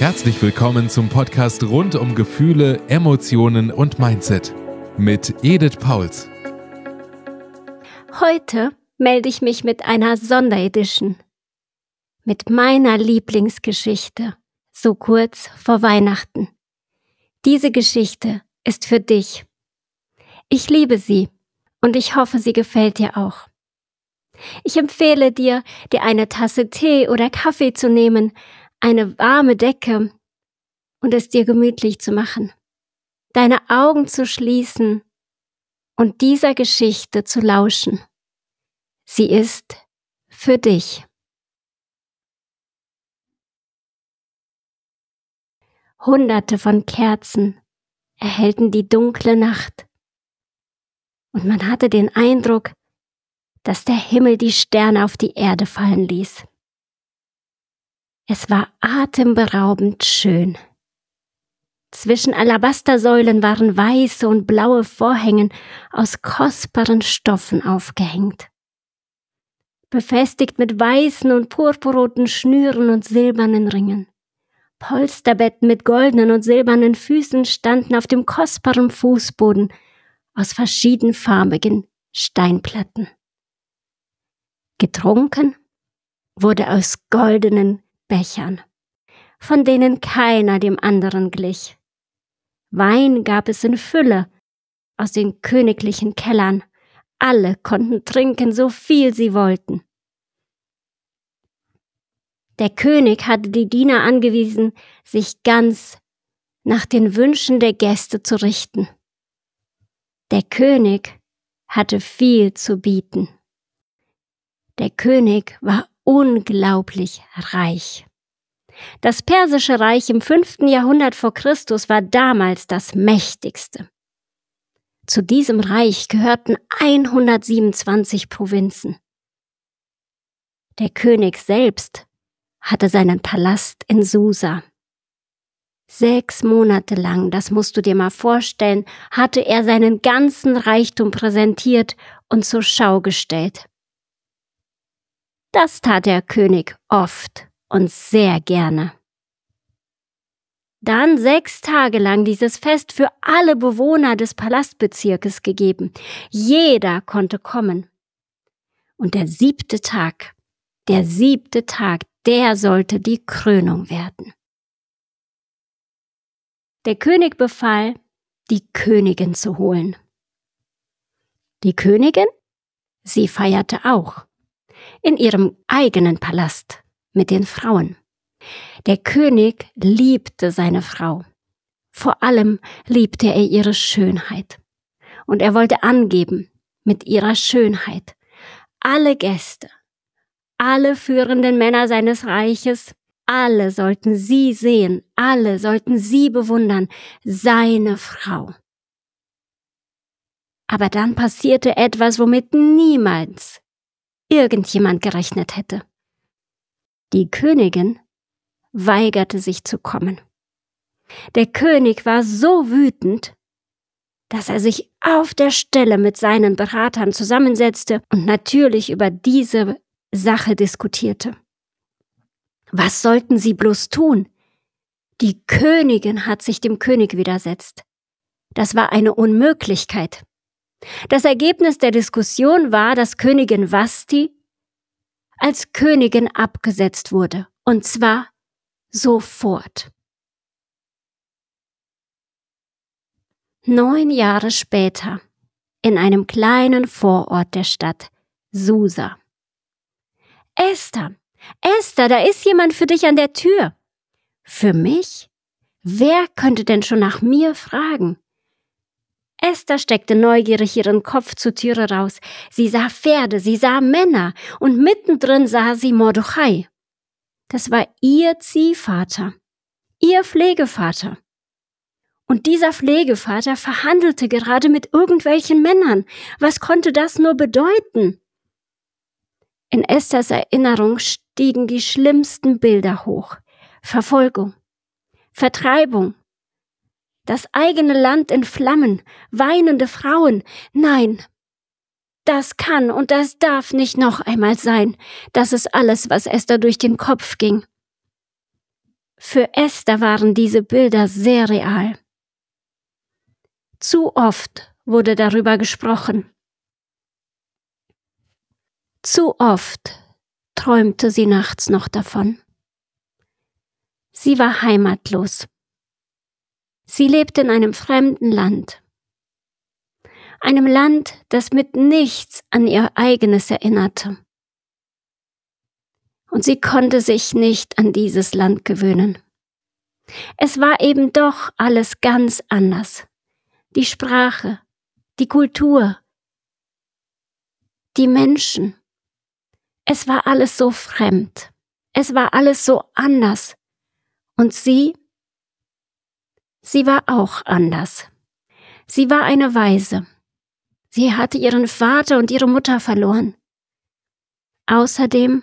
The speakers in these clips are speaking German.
Herzlich willkommen zum Podcast rund um Gefühle, Emotionen und Mindset mit Edith Pauls. Heute melde ich mich mit einer Sonderedition. Mit meiner Lieblingsgeschichte, so kurz vor Weihnachten. Diese Geschichte ist für dich. Ich liebe sie und ich hoffe, sie gefällt dir auch. Ich empfehle dir, dir eine Tasse Tee oder Kaffee zu nehmen, eine warme Decke und es dir gemütlich zu machen, deine Augen zu schließen und dieser Geschichte zu lauschen. Sie ist für dich. Hunderte von Kerzen erhellten die dunkle Nacht, und man hatte den Eindruck, dass der Himmel die Sterne auf die Erde fallen ließ. Es war atemberaubend schön. Zwischen Alabastersäulen waren weiße und blaue Vorhängen aus kostbaren Stoffen aufgehängt. Befestigt mit weißen und purpurroten Schnüren und silbernen Ringen. Polsterbetten mit goldenen und silbernen Füßen standen auf dem kostbaren Fußboden aus verschiedenfarbigen Steinplatten. Getrunken wurde aus goldenen Bechern, von denen keiner dem anderen glich. Wein gab es in Fülle aus den königlichen Kellern, alle konnten trinken, so viel sie wollten. Der König hatte die Diener angewiesen, sich ganz nach den Wünschen der Gäste zu richten. Der König hatte viel zu bieten. Der König war unglaublich reich. Das persische Reich im fünften Jahrhundert vor Christus war damals das mächtigste. Zu diesem Reich gehörten 127 Provinzen. Der König selbst hatte seinen Palast in Susa. Sechs Monate lang, das musst du dir mal vorstellen, hatte er seinen ganzen Reichtum präsentiert und zur Schau gestellt. Das tat der König oft und sehr gerne. Dann sechs Tage lang dieses Fest für alle Bewohner des Palastbezirkes gegeben. Jeder konnte kommen. Und der siebte Tag, der siebte Tag, der sollte die Krönung werden. Der König befahl, die Königin zu holen. Die Königin? Sie feierte auch in ihrem eigenen Palast mit den Frauen. Der König liebte seine Frau. Vor allem liebte er ihre Schönheit. Und er wollte angeben mit ihrer Schönheit. Alle Gäste, alle führenden Männer seines Reiches, alle sollten sie sehen, alle sollten sie bewundern, seine Frau. Aber dann passierte etwas, womit niemals irgendjemand gerechnet hätte. Die Königin weigerte sich zu kommen. Der König war so wütend, dass er sich auf der Stelle mit seinen Beratern zusammensetzte und natürlich über diese Sache diskutierte. Was sollten sie bloß tun? Die Königin hat sich dem König widersetzt. Das war eine Unmöglichkeit. Das Ergebnis der Diskussion war, dass Königin Vasti als Königin abgesetzt wurde, und zwar sofort. Neun Jahre später, in einem kleinen Vorort der Stadt, Susa. Esther, Esther, da ist jemand für dich an der Tür. Für mich? Wer könnte denn schon nach mir fragen? Esther steckte neugierig ihren Kopf zur Türe raus. Sie sah Pferde, sie sah Männer und mittendrin sah sie Mordechai. Das war ihr Ziehvater, ihr Pflegevater. Und dieser Pflegevater verhandelte gerade mit irgendwelchen Männern. Was konnte das nur bedeuten? In Esthers Erinnerung stiegen die schlimmsten Bilder hoch. Verfolgung, Vertreibung, das eigene Land in Flammen, weinende Frauen. Nein, das kann und das darf nicht noch einmal sein. Das ist alles, was Esther durch den Kopf ging. Für Esther waren diese Bilder sehr real. Zu oft wurde darüber gesprochen. Zu oft träumte sie nachts noch davon. Sie war heimatlos. Sie lebte in einem fremden Land. Einem Land, das mit nichts an ihr eigenes erinnerte. Und sie konnte sich nicht an dieses Land gewöhnen. Es war eben doch alles ganz anders. Die Sprache, die Kultur, die Menschen. Es war alles so fremd. Es war alles so anders. Und sie Sie war auch anders. Sie war eine Waise. Sie hatte ihren Vater und ihre Mutter verloren. Außerdem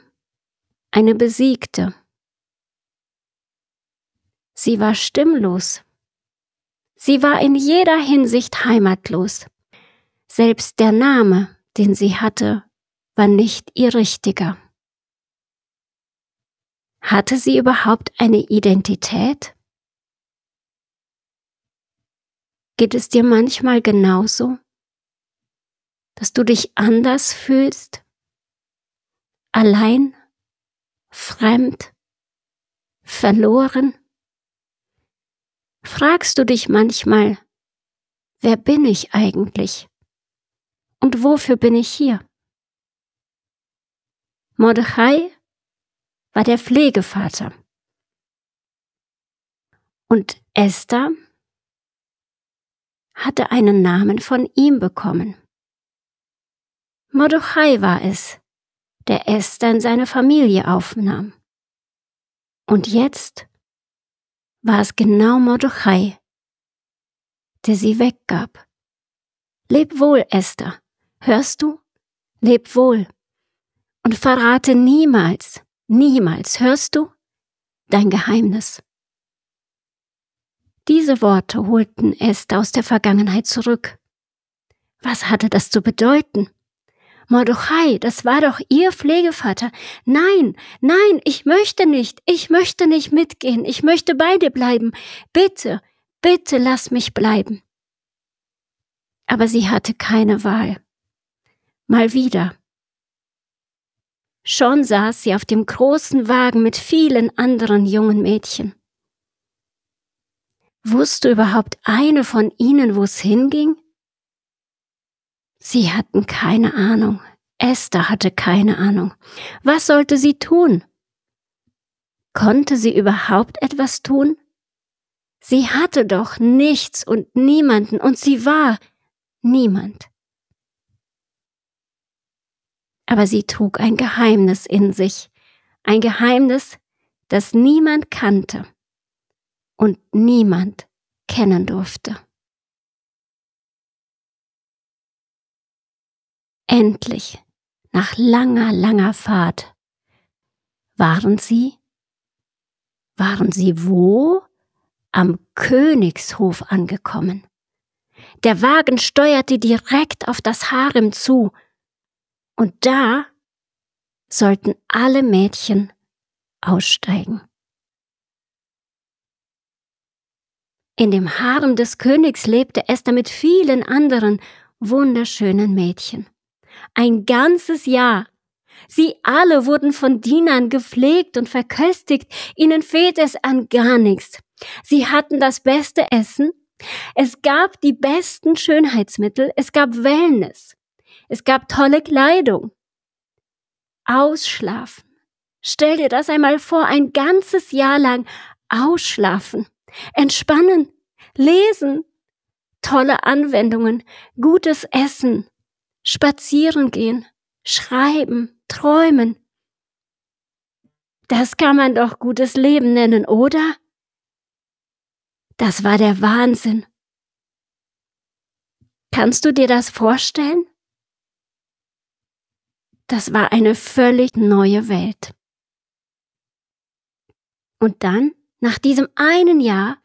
eine Besiegte. Sie war stimmlos. Sie war in jeder Hinsicht heimatlos. Selbst der Name, den sie hatte, war nicht ihr richtiger. Hatte sie überhaupt eine Identität? Geht es dir manchmal genauso, dass du dich anders fühlst, allein, fremd, verloren? Fragst du dich manchmal, wer bin ich eigentlich? Und wofür bin ich hier? Mordechai war der Pflegevater. Und Esther hatte einen Namen von ihm bekommen. Mordechai war es, der Esther in seine Familie aufnahm. Und jetzt war es genau Mordechai, der sie weggab. Leb wohl, Esther, hörst du? Leb wohl. Und verrate niemals, niemals, hörst du? Dein Geheimnis. Diese Worte holten Esther aus der Vergangenheit zurück. Was hatte das zu bedeuten? Mordechai, das war doch Ihr Pflegevater. Nein, nein, ich möchte nicht, ich möchte nicht mitgehen, ich möchte bei dir bleiben. Bitte, bitte lass mich bleiben. Aber sie hatte keine Wahl. Mal wieder. Schon saß sie auf dem großen Wagen mit vielen anderen jungen Mädchen. Wusste überhaupt eine von ihnen, wo es hinging? Sie hatten keine Ahnung. Esther hatte keine Ahnung. Was sollte sie tun? Konnte sie überhaupt etwas tun? Sie hatte doch nichts und niemanden und sie war niemand. Aber sie trug ein Geheimnis in sich, ein Geheimnis, das niemand kannte und niemand kennen durfte. Endlich, nach langer, langer Fahrt, waren sie, waren sie wo? Am Königshof angekommen. Der Wagen steuerte direkt auf das Harem zu, und da sollten alle Mädchen aussteigen. In dem Harem des Königs lebte Esther mit vielen anderen wunderschönen Mädchen. Ein ganzes Jahr. Sie alle wurden von Dienern gepflegt und verköstigt, ihnen fehlt es an gar nichts. Sie hatten das beste Essen, es gab die besten Schönheitsmittel, es gab Wellness, es gab tolle Kleidung. Ausschlafen. Stell dir das einmal vor, ein ganzes Jahr lang ausschlafen. Entspannen, lesen, tolle Anwendungen, gutes Essen, spazieren gehen, schreiben, träumen. Das kann man doch gutes Leben nennen, oder? Das war der Wahnsinn. Kannst du dir das vorstellen? Das war eine völlig neue Welt. Und dann nach diesem einen Jahr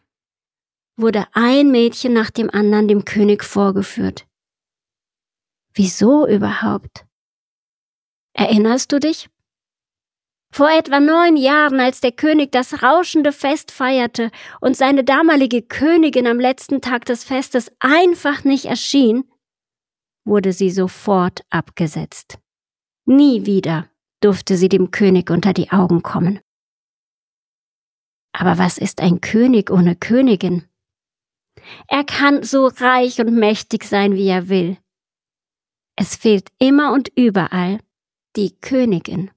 wurde ein Mädchen nach dem anderen dem König vorgeführt. Wieso überhaupt? Erinnerst du dich? Vor etwa neun Jahren, als der König das rauschende Fest feierte und seine damalige Königin am letzten Tag des Festes einfach nicht erschien, wurde sie sofort abgesetzt. Nie wieder durfte sie dem König unter die Augen kommen. Aber was ist ein König ohne Königin? Er kann so reich und mächtig sein, wie er will. Es fehlt immer und überall die Königin.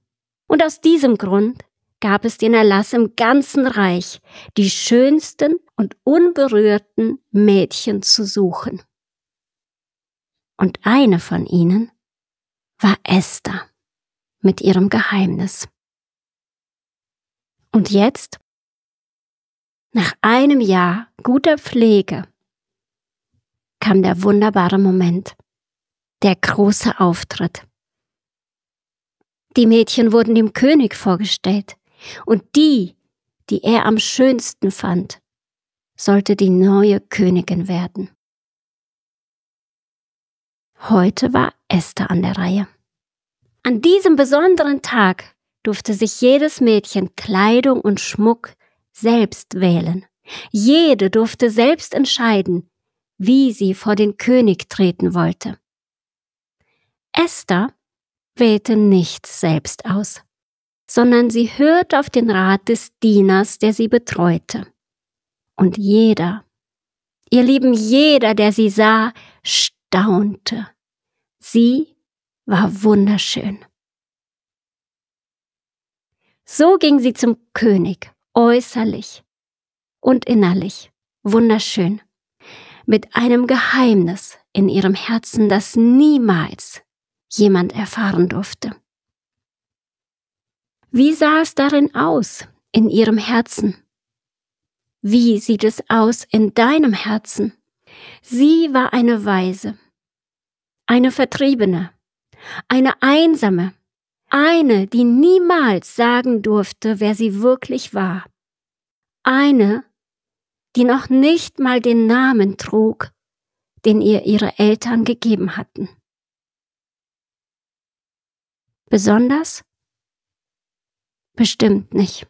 Und aus diesem Grund gab es den Erlass im ganzen Reich, die schönsten und unberührten Mädchen zu suchen. Und eine von ihnen war Esther mit ihrem Geheimnis. Und jetzt, nach einem Jahr guter Pflege, kam der wunderbare Moment, der große Auftritt. Die Mädchen wurden dem König vorgestellt, und die, die er am schönsten fand, sollte die neue Königin werden. Heute war Esther an der Reihe. An diesem besonderen Tag durfte sich jedes Mädchen Kleidung und Schmuck selbst wählen. Jede durfte selbst entscheiden, wie sie vor den König treten wollte. Esther wählte nichts selbst aus, sondern sie hörte auf den Rat des Dieners, der sie betreute. Und jeder, ihr Lieben, jeder, der sie sah, staunte. Sie war wunderschön. So ging sie zum König, äußerlich und innerlich, wunderschön, mit einem Geheimnis in ihrem Herzen, das niemals jemand erfahren durfte. Wie sah es darin aus, in ihrem Herzen? Wie sieht es aus in deinem Herzen? Sie war eine Weise, eine Vertriebene, eine Einsame, eine, die niemals sagen durfte, wer sie wirklich war. Eine, die noch nicht mal den Namen trug, den ihr ihre Eltern gegeben hatten. Besonders? Bestimmt nicht.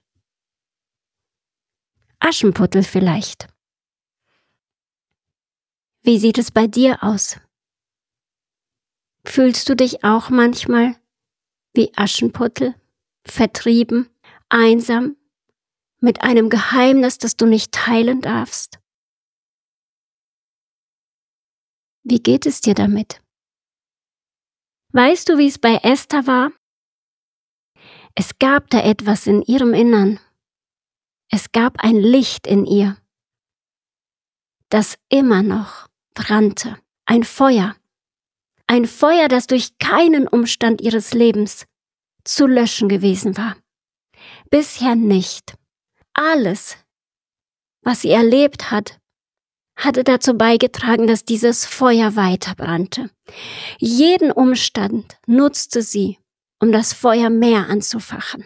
Aschenputtel vielleicht. Wie sieht es bei dir aus? Fühlst du dich auch manchmal wie Aschenputtel, vertrieben, einsam, mit einem Geheimnis, das du nicht teilen darfst? Wie geht es dir damit? Weißt du, wie es bei Esther war? Es gab da etwas in ihrem Innern. Es gab ein Licht in ihr, das immer noch brannte, ein Feuer, ein Feuer, das durch keinen Umstand ihres Lebens zu löschen gewesen war. Bisher nicht. Alles, was sie erlebt hat, hatte dazu beigetragen, dass dieses Feuer weiter brannte. Jeden Umstand nutzte sie, um das Feuer mehr anzufachen.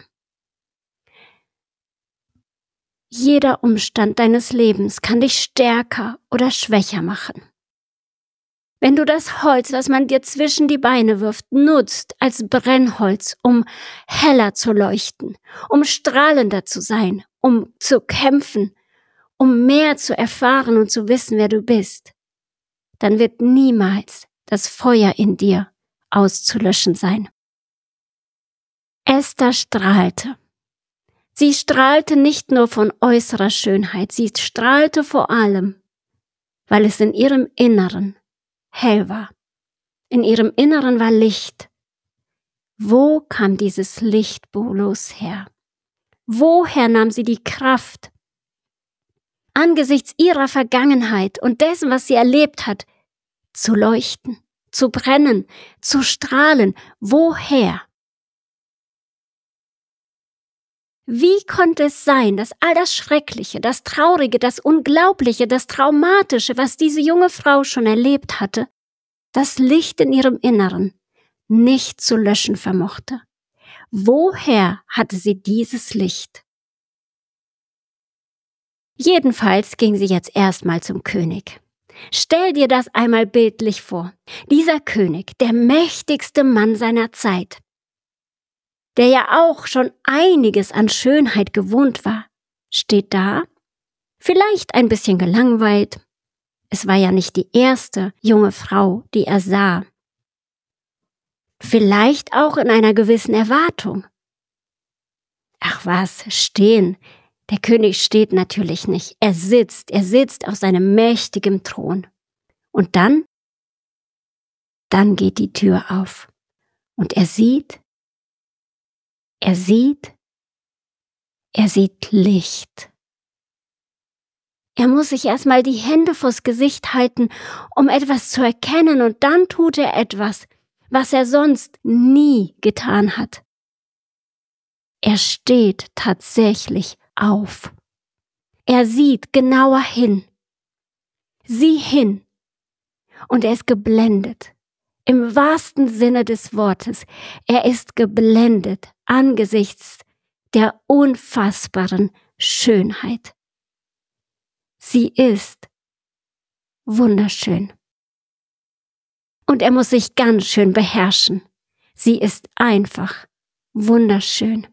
Jeder Umstand deines Lebens kann dich stärker oder schwächer machen. Wenn du das Holz, was man dir zwischen die Beine wirft, nutzt als Brennholz, um heller zu leuchten, um strahlender zu sein, um zu kämpfen, um mehr zu erfahren und zu wissen, wer du bist, dann wird niemals das Feuer in dir auszulöschen sein. Esther strahlte. Sie strahlte nicht nur von äußerer Schönheit, sie strahlte vor allem, weil es in ihrem Inneren hell war. In ihrem Inneren war Licht. Wo kam dieses Licht bloß her? Woher nahm sie die Kraft, angesichts ihrer Vergangenheit und dessen, was sie erlebt hat, zu leuchten, zu brennen, zu strahlen. Woher? Wie konnte es sein, dass all das Schreckliche, das Traurige, das Unglaubliche, das Traumatische, was diese junge Frau schon erlebt hatte, das Licht in ihrem Inneren nicht zu löschen vermochte? Woher hatte sie dieses Licht? Jedenfalls ging sie jetzt erstmal zum König. Stell dir das einmal bildlich vor. Dieser König, der mächtigste Mann seiner Zeit. Der ja auch schon einiges an Schönheit gewohnt war, steht da, vielleicht ein bisschen gelangweilt. Es war ja nicht die erste junge Frau, die er sah. Vielleicht auch in einer gewissen Erwartung. Ach was, stehen. Der König steht natürlich nicht. Er sitzt, er sitzt auf seinem mächtigen Thron. Und dann? Dann geht die Tür auf. Und er sieht, er sieht, er sieht Licht. Er muss sich erstmal die Hände vors Gesicht halten, um etwas zu erkennen, und dann tut er etwas, was er sonst nie getan hat. Er steht tatsächlich auf. Er sieht genauer hin. Sieh hin. Und er ist geblendet. Im wahrsten Sinne des Wortes. Er ist geblendet angesichts der unfassbaren Schönheit. Sie ist wunderschön. Und er muss sich ganz schön beherrschen. Sie ist einfach wunderschön.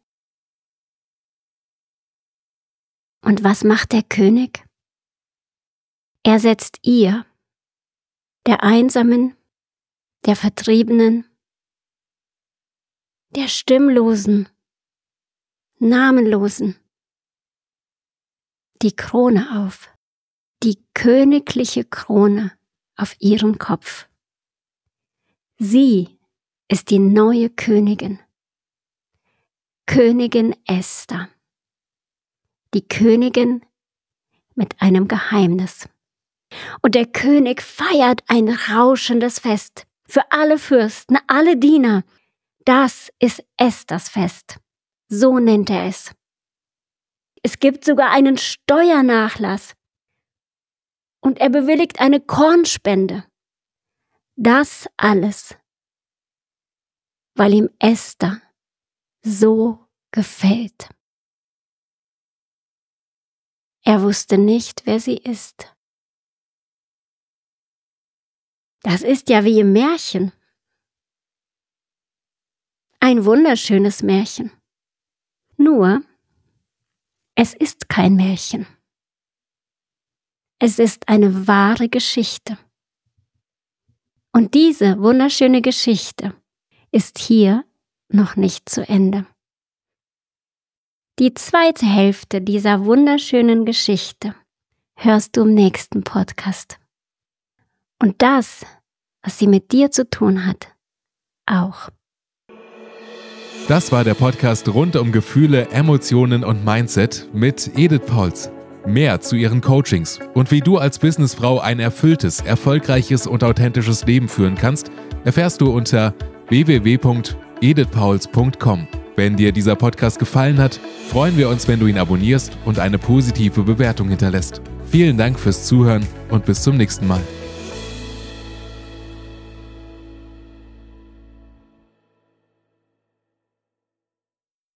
Und was macht der König? Er setzt ihr, der Einsamen, der Vertriebenen, der Stimmlosen, Namenlosen, die Krone auf, die königliche Krone auf ihren Kopf. Sie ist die neue Königin, Königin Esther die Königin mit einem Geheimnis. Und der König feiert ein rauschendes Fest für alle Fürsten, alle Diener. Das ist Esthers Fest. So nennt er es. Es gibt sogar einen Steuernachlass. Und er bewilligt eine Kornspende. Das alles, weil ihm Esther so gefällt. Er wusste nicht, wer sie ist. Das ist ja wie im Märchen. Ein wunderschönes Märchen. Nur, es ist kein Märchen. Es ist eine wahre Geschichte. Und diese wunderschöne Geschichte ist hier noch nicht zu Ende. Die zweite Hälfte dieser wunderschönen Geschichte hörst du im nächsten Podcast. Und das, was sie mit dir zu tun hat, auch. Das war der Podcast rund um Gefühle, Emotionen und Mindset mit Edith Pauls. Mehr zu ihren Coachings und wie du als Businessfrau ein erfülltes, erfolgreiches und authentisches Leben führen kannst, erfährst du unter www.edithpauls.com. Wenn dir dieser Podcast gefallen hat, freuen wir uns, wenn du ihn abonnierst und eine positive Bewertung hinterlässt. Vielen Dank fürs Zuhören und bis zum nächsten Mal.